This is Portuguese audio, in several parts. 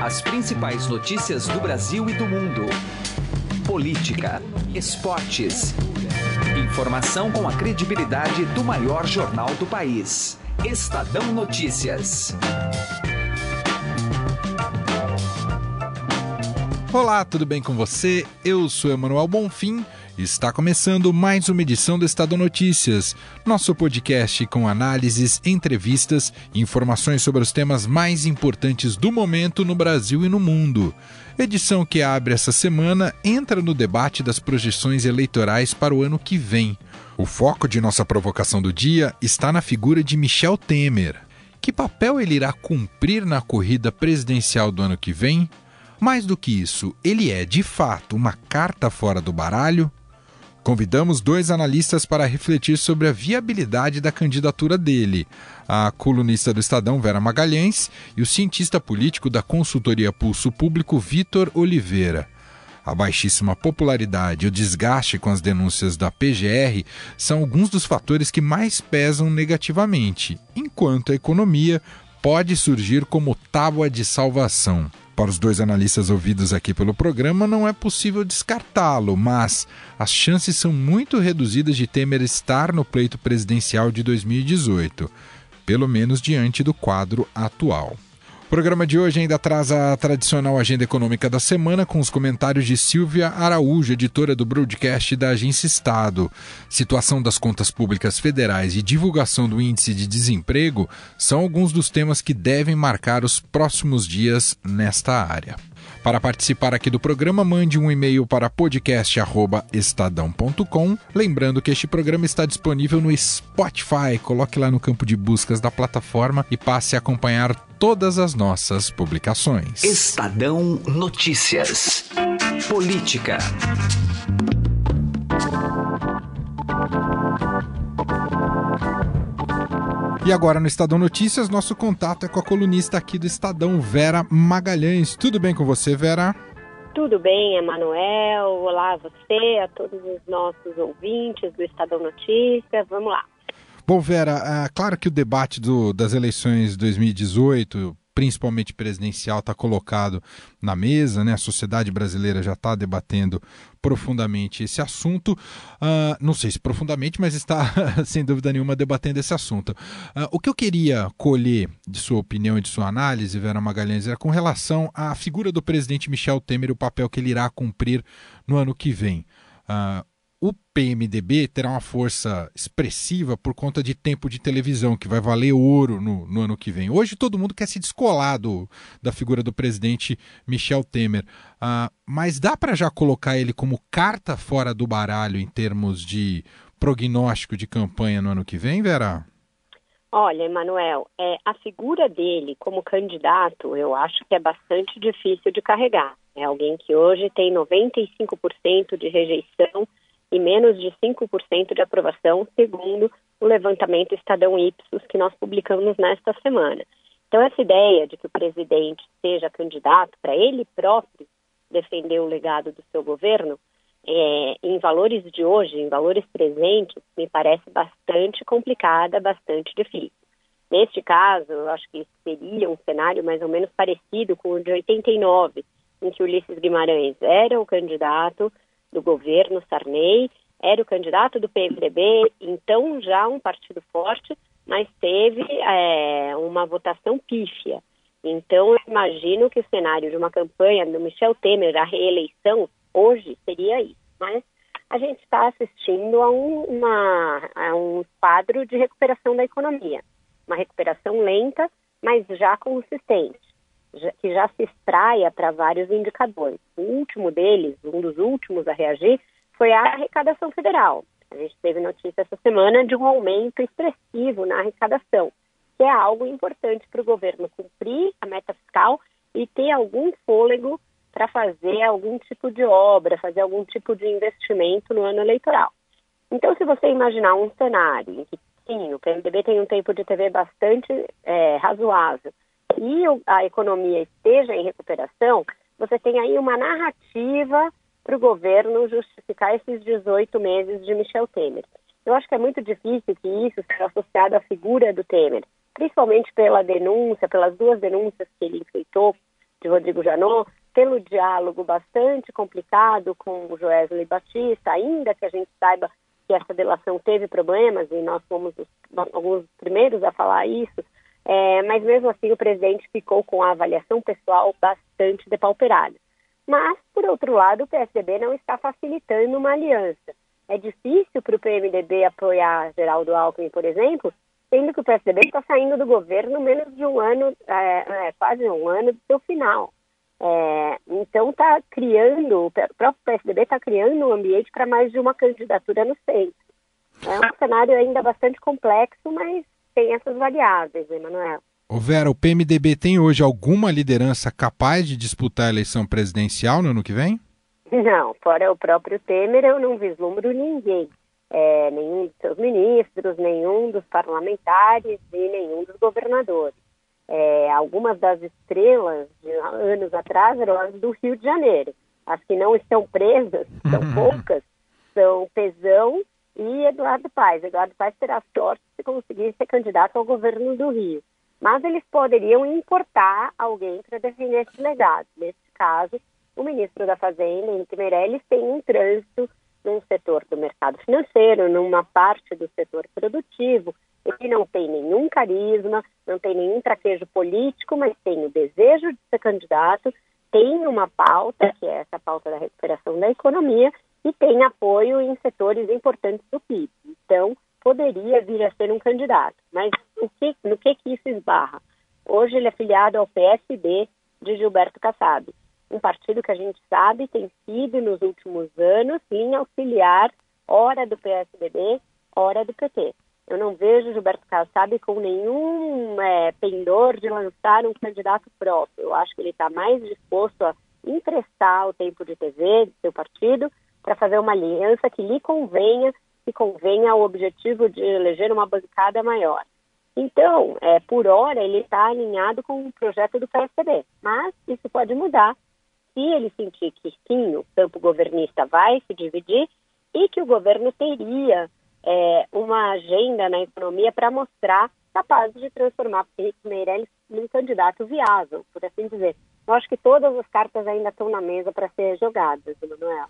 As principais notícias do Brasil e do mundo. Política, esportes. Informação com a credibilidade do maior jornal do país. Estadão Notícias. Olá, tudo bem com você? Eu sou Emanuel Bonfim. Está começando mais uma edição do Estado Notícias, nosso podcast com análises, entrevistas e informações sobre os temas mais importantes do momento no Brasil e no mundo. Edição que abre essa semana entra no debate das projeções eleitorais para o ano que vem. O foco de nossa provocação do dia está na figura de Michel Temer. Que papel ele irá cumprir na corrida presidencial do ano que vem? Mais do que isso, ele é de fato uma carta fora do baralho? Convidamos dois analistas para refletir sobre a viabilidade da candidatura dele: a colunista do Estadão, Vera Magalhães, e o cientista político da consultoria Pulso Público, Vitor Oliveira. A baixíssima popularidade e o desgaste com as denúncias da PGR são alguns dos fatores que mais pesam negativamente, enquanto a economia pode surgir como tábua de salvação. Para os dois analistas ouvidos aqui pelo programa, não é possível descartá-lo, mas as chances são muito reduzidas de Temer estar no pleito presidencial de 2018, pelo menos diante do quadro atual. O programa de hoje ainda traz a tradicional agenda econômica da semana com os comentários de Silvia Araújo, editora do broadcast da Agência Estado. Situação das contas públicas federais e divulgação do índice de desemprego são alguns dos temas que devem marcar os próximos dias nesta área. Para participar aqui do programa, mande um e-mail para podcast@estadão.com. Lembrando que este programa está disponível no Spotify. Coloque lá no campo de buscas da plataforma e passe a acompanhar todas as nossas publicações. Estadão Notícias. Política. E agora no Estadão Notícias, nosso contato é com a colunista aqui do Estadão, Vera Magalhães. Tudo bem com você, Vera? Tudo bem, Emanuel. Olá a você, a todos os nossos ouvintes do Estadão Notícias. Vamos lá. Bom, Vera, é claro que o debate do, das eleições de 2018 principalmente presidencial, está colocado na mesa, né? A sociedade brasileira já está debatendo profundamente esse assunto. Uh, não sei se profundamente, mas está, sem dúvida nenhuma, debatendo esse assunto. Uh, o que eu queria colher de sua opinião e de sua análise, Vera Magalhães, era com relação à figura do presidente Michel Temer e o papel que ele irá cumprir no ano que vem. Uh, o PMDB terá uma força expressiva por conta de tempo de televisão, que vai valer ouro no, no ano que vem. Hoje todo mundo quer se descolar do, da figura do presidente Michel Temer. Uh, mas dá para já colocar ele como carta fora do baralho em termos de prognóstico de campanha no ano que vem, Vera? Olha, Emanuel, é, a figura dele como candidato eu acho que é bastante difícil de carregar. É alguém que hoje tem 95% de rejeição e menos de 5% de aprovação, segundo o levantamento Estadão Ipsos que nós publicamos nesta semana. Então, essa ideia de que o presidente seja candidato para ele próprio defender o legado do seu governo, é, em valores de hoje, em valores presentes, me parece bastante complicada, bastante difícil. Neste caso, eu acho que seria um cenário mais ou menos parecido com o de 89, em que Ulisses Guimarães era o candidato do governo Sarney, era o candidato do PMDB, então já um partido forte, mas teve é, uma votação pífia. Então, eu imagino que o cenário de uma campanha do Michel Temer à reeleição hoje seria isso. Mas a gente está assistindo a um, uma, a um quadro de recuperação da economia. Uma recuperação lenta, mas já consistente que já se extraia para vários indicadores. O último deles, um dos últimos a reagir, foi a arrecadação federal. A gente teve notícia essa semana de um aumento expressivo na arrecadação, que é algo importante para o governo cumprir a meta fiscal e ter algum fôlego para fazer algum tipo de obra, fazer algum tipo de investimento no ano eleitoral. Então, se você imaginar um cenário em que, sim, o PMDB tem um tempo de TV bastante é, razoável, e a economia esteja em recuperação, você tem aí uma narrativa para o governo justificar esses 18 meses de Michel Temer. Eu acho que é muito difícil que isso seja associado à figura do Temer, principalmente pela denúncia, pelas duas denúncias que ele enfrentou de Rodrigo Janot, pelo diálogo bastante complicado com o Joesley Batista, ainda que a gente saiba que essa delação teve problemas, e nós fomos os, alguns primeiros a falar isso, é, mas mesmo assim o presidente ficou com a avaliação pessoal bastante depauperada. Mas, por outro lado, o PSDB não está facilitando uma aliança. É difícil para o PMDB apoiar Geraldo Alckmin, por exemplo, sendo que o PSDB está saindo do governo menos de um ano, é, é, quase um ano do seu final. É, então está criando, o próprio PSDB está criando um ambiente para mais de uma candidatura no centro. É um cenário ainda bastante complexo, mas tem essas variáveis, Emanuel. Ô Vera, o PMDB tem hoje alguma liderança capaz de disputar a eleição presidencial no ano que vem? Não, fora o próprio Temer, eu não vislumbro ninguém. É, nenhum dos seus ministros, nenhum dos parlamentares e nenhum dos governadores. É, algumas das estrelas de anos atrás eram as do Rio de Janeiro. As que não estão presas, são poucas, são Pezão e Eduardo Paes. Eduardo Paes terá sorte se conseguir ser candidato ao governo do Rio. Mas eles poderiam importar alguém para defender esse legado. Nesse caso, o ministro da Fazenda, Henrique Meirelles, tem um trânsito num setor do mercado financeiro, numa parte do setor produtivo, ele não tem nenhum carisma, não tem nenhum traquejo político, mas tem o desejo de ser candidato, tem uma pauta, que é essa pauta da recuperação da economia, e tem apoio em setores importantes do PIB. Então, poderia vir a ser um candidato. Mas o que, no que, que isso esbarra? Hoje ele é filiado ao PSD de Gilberto Kassab, um partido que a gente sabe tem sido, nos últimos anos, linha auxiliar, hora do PSDB, hora do PT. Eu não vejo Gilberto Kassab com nenhum é, pendor de lançar um candidato próprio. Eu acho que ele está mais disposto a emprestar o tempo de TV do seu partido para fazer uma aliança que lhe convenha, que convenha ao objetivo de eleger uma bancada maior. Então, é, por hora, ele está alinhado com o projeto do PSDB, mas isso pode mudar se ele sentir que sim, o campo governista vai se dividir e que o governo teria é, uma agenda na economia para mostrar capaz de transformar Felipe Meirelles num candidato viável, por assim dizer. Eu acho que todas as cartas ainda estão na mesa para ser jogadas, Emanuel.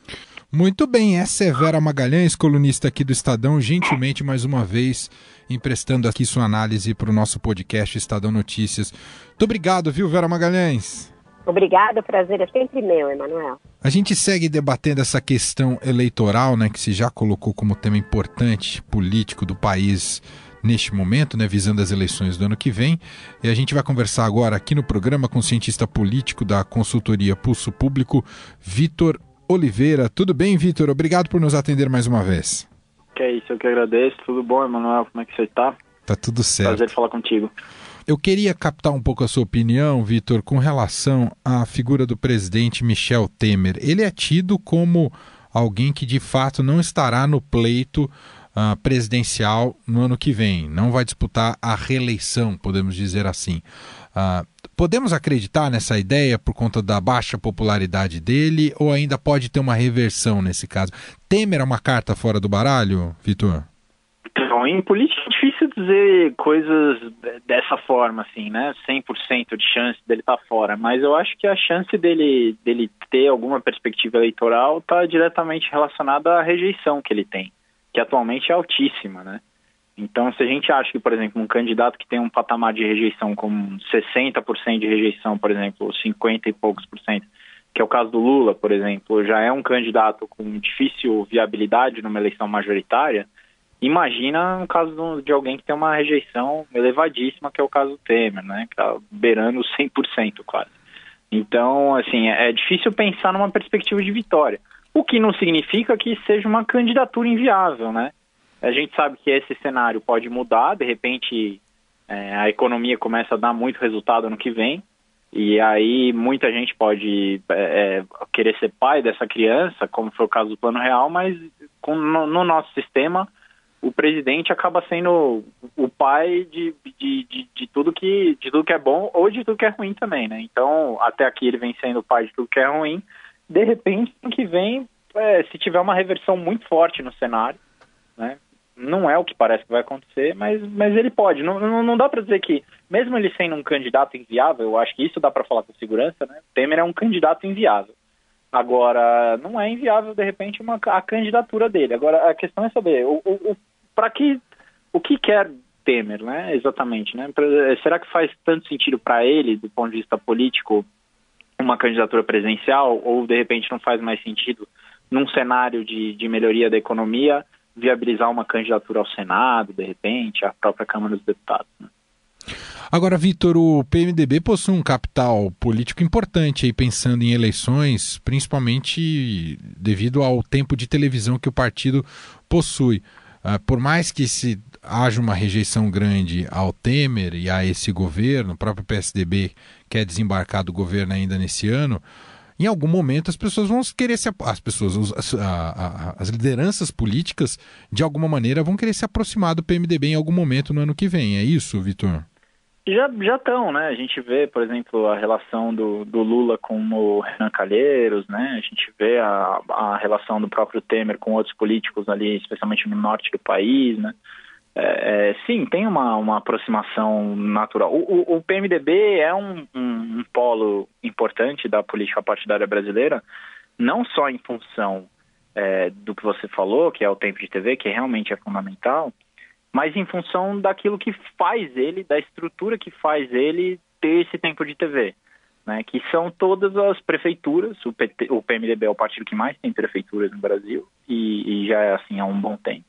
Muito bem, essa é Vera Magalhães, colunista aqui do Estadão, gentilmente mais uma vez emprestando aqui sua análise para o nosso podcast Estadão Notícias. Muito obrigado, viu, Vera Magalhães? Obrigada, o prazer é sempre meu, Emanuel. A gente segue debatendo essa questão eleitoral, né, que se já colocou como tema importante político do país neste momento, né, visando as eleições do ano que vem. E a gente vai conversar agora aqui no programa com o cientista político da consultoria Pulso Público, Vitor Oliveira. Tudo bem, Vitor? Obrigado por nos atender mais uma vez. Que é isso, eu que agradeço. Tudo bom, Emanuel? Como é que você está? Tá tudo certo. Prazer falar contigo. Eu queria captar um pouco a sua opinião, Vitor, com relação à figura do presidente Michel Temer. Ele é tido como alguém que de fato não estará no pleito presidencial no ano que vem, não vai disputar a reeleição, podemos dizer assim. Uh, podemos acreditar nessa ideia por conta da baixa popularidade dele ou ainda pode ter uma reversão nesse caso? Temer é uma carta fora do baralho, Vitor? Então, em política é difícil dizer coisas dessa forma, assim, né? 100% de chance dele estar tá fora, mas eu acho que a chance dele, dele ter alguma perspectiva eleitoral está diretamente relacionada à rejeição que ele tem, que atualmente é altíssima, né? Então, se a gente acha que, por exemplo, um candidato que tem um patamar de rejeição como 60% de rejeição, por exemplo, 50 e poucos por cento, que é o caso do Lula, por exemplo, já é um candidato com difícil viabilidade numa eleição majoritária, Imagina um caso de alguém que tem uma rejeição elevadíssima, que é o caso do Temer, né? Que tá beirando 100% quase. Então, assim, é difícil pensar numa perspectiva de vitória. O que não significa que seja uma candidatura inviável, né? A gente sabe que esse cenário pode mudar, de repente é, a economia começa a dar muito resultado ano que vem, e aí muita gente pode é, é querer ser pai dessa criança, como foi o caso do Plano Real, mas com, no, no nosso sistema o presidente acaba sendo o pai de, de, de, de, tudo que, de tudo que é bom ou de tudo que é ruim também, né? Então, até aqui ele vem sendo o pai de tudo que é ruim. De repente, no que vem, é, se tiver uma reversão muito forte no cenário, né? Não é o que parece que vai acontecer, mas, mas ele pode. Não, não, não dá para dizer que mesmo ele sendo um candidato inviável, eu acho que isso dá para falar com segurança, né? Temer é um candidato inviável. Agora, não é inviável, de repente, uma, a candidatura dele. Agora, a questão é saber o, o, o para que o que quer Temer, né? Exatamente, né? Será que faz tanto sentido para ele, do ponto de vista político, uma candidatura presencial, ou de repente não faz mais sentido num cenário de, de melhoria da economia viabilizar uma candidatura ao Senado, de repente, à própria Câmara dos Deputados? Né? Agora, Vitor, o PMDB possui um capital político importante aí pensando em eleições, principalmente devido ao tempo de televisão que o partido possui. Uh, por mais que se haja uma rejeição grande ao Temer e a esse governo, o próprio PSDB quer desembarcar do governo ainda nesse ano, em algum momento as pessoas vão querer se as pessoas as, as lideranças políticas de alguma maneira vão querer se aproximar do PMDB em algum momento no ano que vem. É isso Vitor já já estão, né? A gente vê, por exemplo, a relação do, do Lula com o Renan Calheiros, né? A gente vê a, a relação do próprio Temer com outros políticos ali, especialmente no norte do país, né? É, é, sim, tem uma, uma aproximação natural. O, o, o PMDB é um, um, um, polo importante da política partidária brasileira, não só em função é, do que você falou, que é o tempo de TV, que realmente é fundamental, mas em função daquilo que faz ele, da estrutura que faz ele ter esse tempo de TV. Né, que são todas as prefeituras, o, PT, o, PMDB é o partido que mais tem prefeituras no Brasil e, e já é assim há um bom tempo.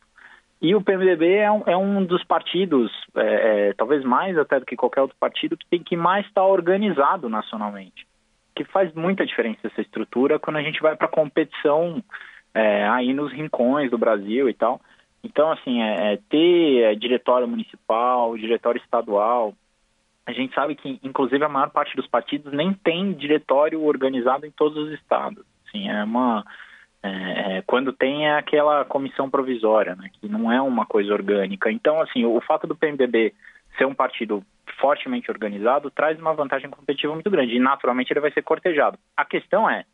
E o PMDB é um, é um dos partidos, é, é, talvez mais até do que qualquer outro partido, que tem que mais estar tá organizado nacionalmente. Que faz muita diferença essa estrutura quando a gente vai para competição é, aí nos rincões do Brasil e tal. Então, assim, é, é ter é, diretório municipal, diretório estadual, a gente sabe que, inclusive, a maior parte dos partidos nem tem diretório organizado em todos os estados. Assim, é uma... É, é quando tem é aquela comissão provisória, né, que não é uma coisa orgânica. Então, assim, o, o fato do PMDB ser um partido fortemente organizado traz uma vantagem competitiva muito grande e, naturalmente, ele vai ser cortejado. A questão é,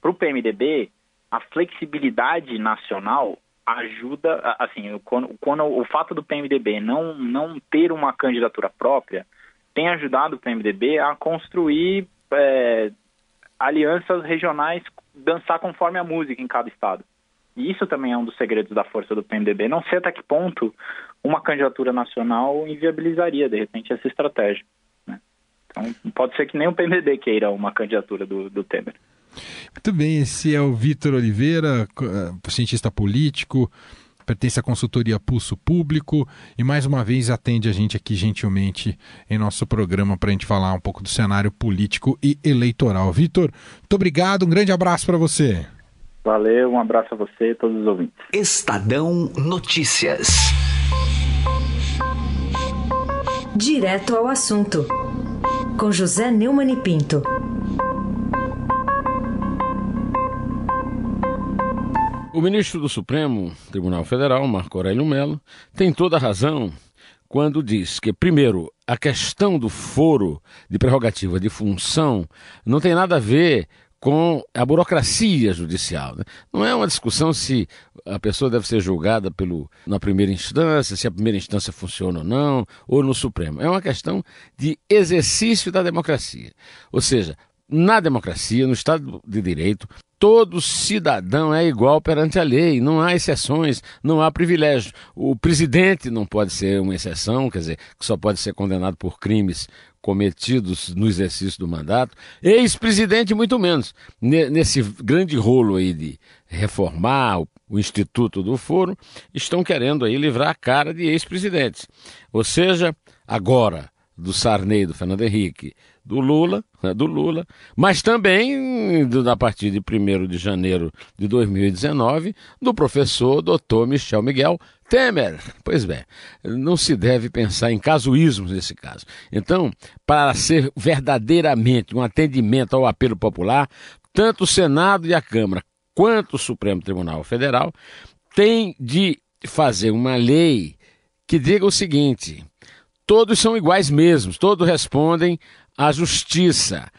para o PMDB, a flexibilidade nacional ajuda, assim, quando, quando o fato do PMDB não, não ter uma candidatura própria tem ajudado o PMDB a construir é, alianças regionais, dançar conforme a música em cada estado. E isso também é um dos segredos da força do PMDB. Não sei até que ponto uma candidatura nacional inviabilizaria, de repente, essa estratégia. Né? Então, pode ser que nem o PMDB queira uma candidatura do, do Temer. Muito bem, esse é o Vitor Oliveira, eh, cientista político, pertence à consultoria Pulso Público e mais uma vez atende a gente aqui gentilmente em nosso programa para a gente falar um pouco do cenário político e eleitoral. Vitor, muito obrigado, um grande abraço para você. Valeu, um abraço a você e todos os ouvintes. Estadão Notícias. Direto ao assunto, com José Neumann e Pinto. O ministro do Supremo Tribunal Federal, Marco Aurélio Mello, tem toda a razão quando diz que, primeiro, a questão do foro de prerrogativa de função não tem nada a ver com a burocracia judicial. Né? Não é uma discussão se a pessoa deve ser julgada pelo, na primeira instância, se a primeira instância funciona ou não, ou no Supremo. É uma questão de exercício da democracia. Ou seja, na democracia, no Estado de Direito, todo cidadão é igual perante a lei, não há exceções, não há privilégio. O presidente não pode ser uma exceção, quer dizer, que só pode ser condenado por crimes cometidos no exercício do mandato. Ex-presidente, muito menos. Nesse grande rolo aí de reformar o Instituto do Foro, estão querendo aí livrar a cara de ex-presidentes. Ou seja, agora, do Sarney, do Fernando Henrique, do Lula, né, do Lula, mas também, do, a partir de 1 de janeiro de 2019, do professor Dr. Michel Miguel Temer. Pois bem, não se deve pensar em casuísmos nesse caso. Então, para ser verdadeiramente um atendimento ao apelo popular, tanto o Senado e a Câmara quanto o Supremo Tribunal Federal têm de fazer uma lei que diga o seguinte: todos são iguais mesmos, todos respondem à justiça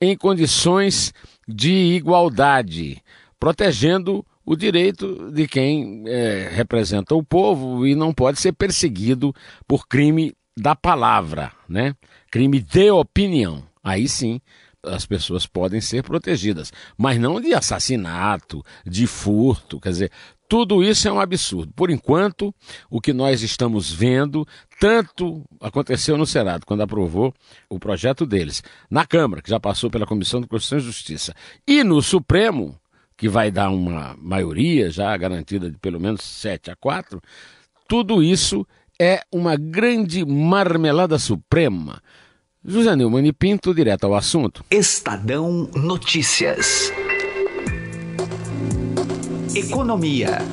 em condições de igualdade, protegendo o direito de quem é, representa o povo e não pode ser perseguido por crime da palavra. né? Crime de opinião. Aí sim, as pessoas podem ser protegidas, mas não de assassinato, de furto, quer dizer, tudo isso é um absurdo. Por enquanto, o que nós estamos vendo, tanto aconteceu no Senado, quando aprovou o projeto deles, na Câmara, que já passou pela Comissão de Constituição e Justiça, e no Supremo, que vai dar uma maioria já garantida de pelo menos 7 a 4, tudo isso é uma grande marmelada suprema. José Neumann e Pinto, direto ao assunto. Estadão Notícias. Economia.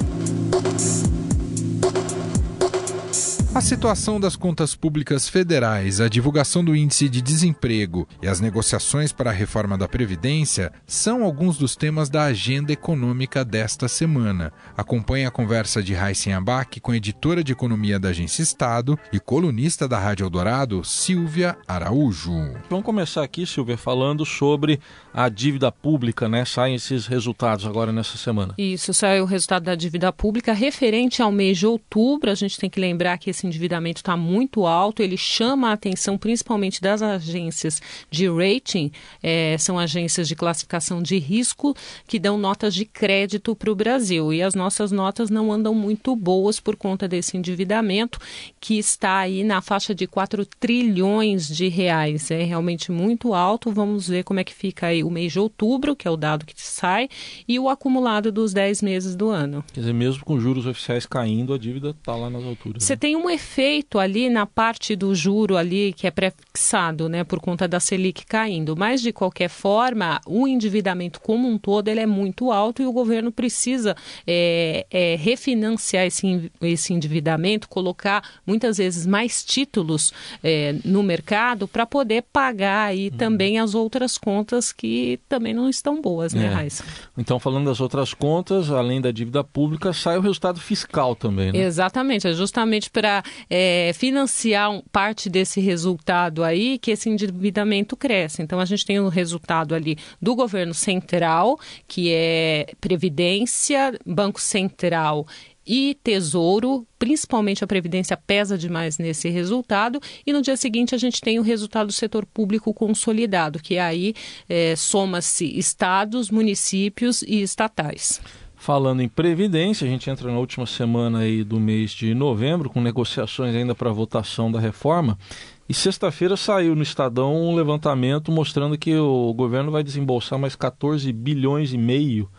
A situação das contas públicas federais, a divulgação do índice de desemprego e as negociações para a reforma da Previdência são alguns dos temas da agenda econômica desta semana. Acompanhe a conversa de Raíssen Abac com a editora de economia da Agência Estado e colunista da Rádio Eldorado, Silvia Araújo. Vamos começar aqui, Silvia, falando sobre a dívida pública, né? Saem esses resultados agora nessa semana. Isso, sai o resultado da dívida pública referente ao mês de outubro. A gente tem que lembrar que esse esse endividamento está muito alto, ele chama a atenção principalmente das agências de rating, é, são agências de classificação de risco que dão notas de crédito para o Brasil. E as nossas notas não andam muito boas por conta desse endividamento, que está aí na faixa de 4 trilhões de reais. É realmente muito alto. Vamos ver como é que fica aí o mês de outubro, que é o dado que sai, e o acumulado dos 10 meses do ano. Quer dizer, mesmo com juros oficiais caindo, a dívida está lá nas alturas. Você né? tem uma efeito ali na parte do juro ali que é prefixado, né, por conta da Selic caindo. Mas de qualquer forma, o endividamento como um todo ele é muito alto e o governo precisa é, é, refinanciar esse, esse endividamento, colocar muitas vezes mais títulos é, no mercado para poder pagar aí uhum. também as outras contas que também não estão boas, né, é. Raíssa? Então, falando das outras contas, além da dívida pública, sai o resultado fiscal também, né? Exatamente, é justamente para é, financiar parte desse resultado aí que esse endividamento cresce. Então a gente tem um resultado ali do governo central, que é Previdência, Banco Central e Tesouro, principalmente a Previdência pesa demais nesse resultado, e no dia seguinte a gente tem o resultado do setor público consolidado, que aí é, soma-se estados, municípios e estatais. Falando em previdência, a gente entra na última semana aí do mês de novembro, com negociações ainda para votação da reforma. E sexta-feira saiu no Estadão um levantamento mostrando que o governo vai desembolsar mais 14 bilhões e meio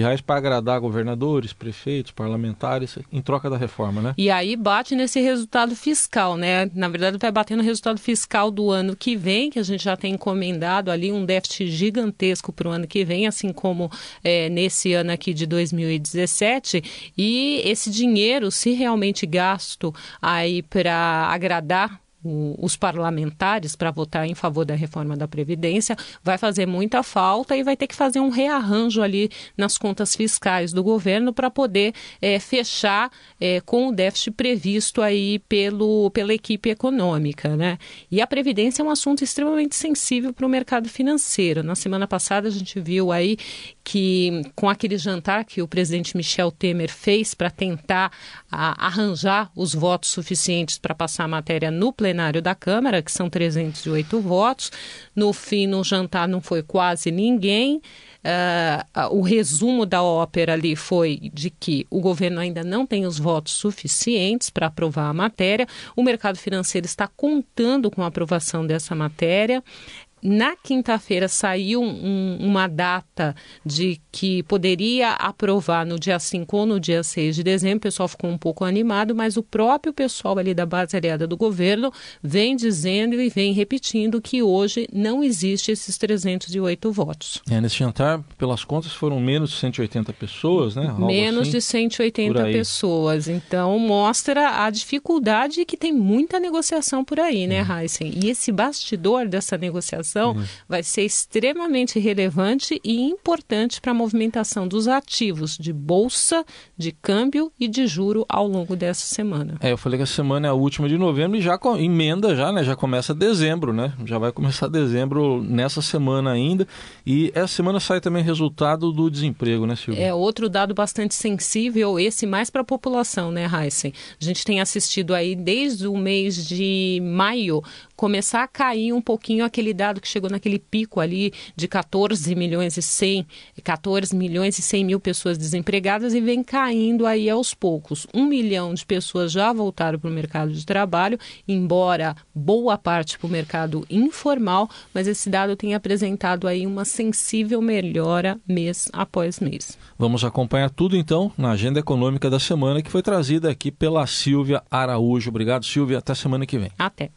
reais para agradar governadores, prefeitos, parlamentares, em troca da reforma, né? E aí bate nesse resultado fiscal, né? Na verdade, vai bater no resultado fiscal do ano que vem, que a gente já tem encomendado ali um déficit gigantesco para o ano que vem, assim como é, nesse ano aqui de 2017. E esse dinheiro, se realmente gasto aí para agradar os parlamentares para votar em favor da reforma da Previdência, vai fazer muita falta e vai ter que fazer um rearranjo ali nas contas fiscais do governo para poder é, fechar é, com o déficit previsto aí pelo, pela equipe econômica. Né? E a Previdência é um assunto extremamente sensível para o mercado financeiro. Na semana passada a gente viu aí que com aquele jantar que o presidente Michel Temer fez para tentar a, arranjar os votos suficientes para passar a matéria no plenário plenário da Câmara, que são 308 votos. No fim, no jantar não foi quase ninguém. Uh, o resumo da ópera ali foi de que o governo ainda não tem os votos suficientes para aprovar a matéria. O mercado financeiro está contando com a aprovação dessa matéria. Na quinta-feira saiu um, uma data de que poderia aprovar no dia 5 ou no dia 6 de dezembro. O pessoal ficou um pouco animado, mas o próprio pessoal ali da base aliada do governo vem dizendo e vem repetindo que hoje não existe esses 308 votos. É, nesse jantar, pelas contas, foram menos de 180 pessoas, né? Algo menos assim, de 180 pessoas. Então, mostra a dificuldade que tem muita negociação por aí, né, uhum. Heisen? E esse bastidor dessa negociação uhum. vai ser extremamente relevante e importante para a movimentação dos ativos de bolsa, de câmbio e de juro ao longo dessa semana. É, eu falei que a semana é a última de novembro e já emenda já, né? Já começa dezembro, né? Já vai começar dezembro nessa semana ainda. E essa semana sai também resultado do desemprego, né, Silvia? É outro dado bastante sensível, esse mais para a população, né, Heisen? A gente tem assistido aí desde o mês de maio começar a cair um pouquinho aquele dado que chegou naquele pico ali de 14 milhões e 100, 14 milhões e 100 mil pessoas desempregadas e vem caindo aí aos poucos. Um milhão de pessoas já voltaram para o mercado de trabalho, embora boa parte para o mercado informal, mas esse dado tem apresentado aí uma sensível melhora mês após mês. Vamos acompanhar tudo então na agenda econômica da semana que foi trazida aqui pela Silvia Araújo. Obrigado, Silvia. Até semana que vem. Até.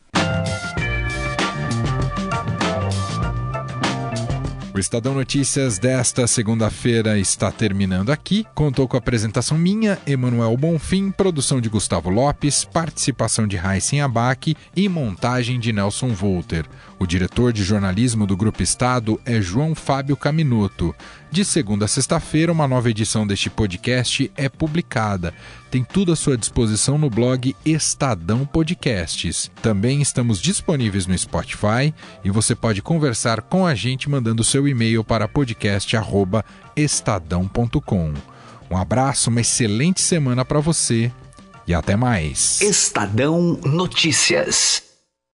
O Estadão Notícias desta segunda-feira está terminando aqui. Contou com a apresentação minha, Emanuel Bonfim, produção de Gustavo Lopes, participação de Raíssen Abac e montagem de Nelson Volter. O diretor de jornalismo do Grupo Estado é João Fábio Caminuto. De segunda a sexta-feira, uma nova edição deste podcast é publicada. Tem tudo à sua disposição no blog Estadão Podcasts. Também estamos disponíveis no Spotify e você pode conversar com a gente mandando seu e-mail para podcast@estadão.com. Um abraço, uma excelente semana para você e até mais. Estadão Notícias.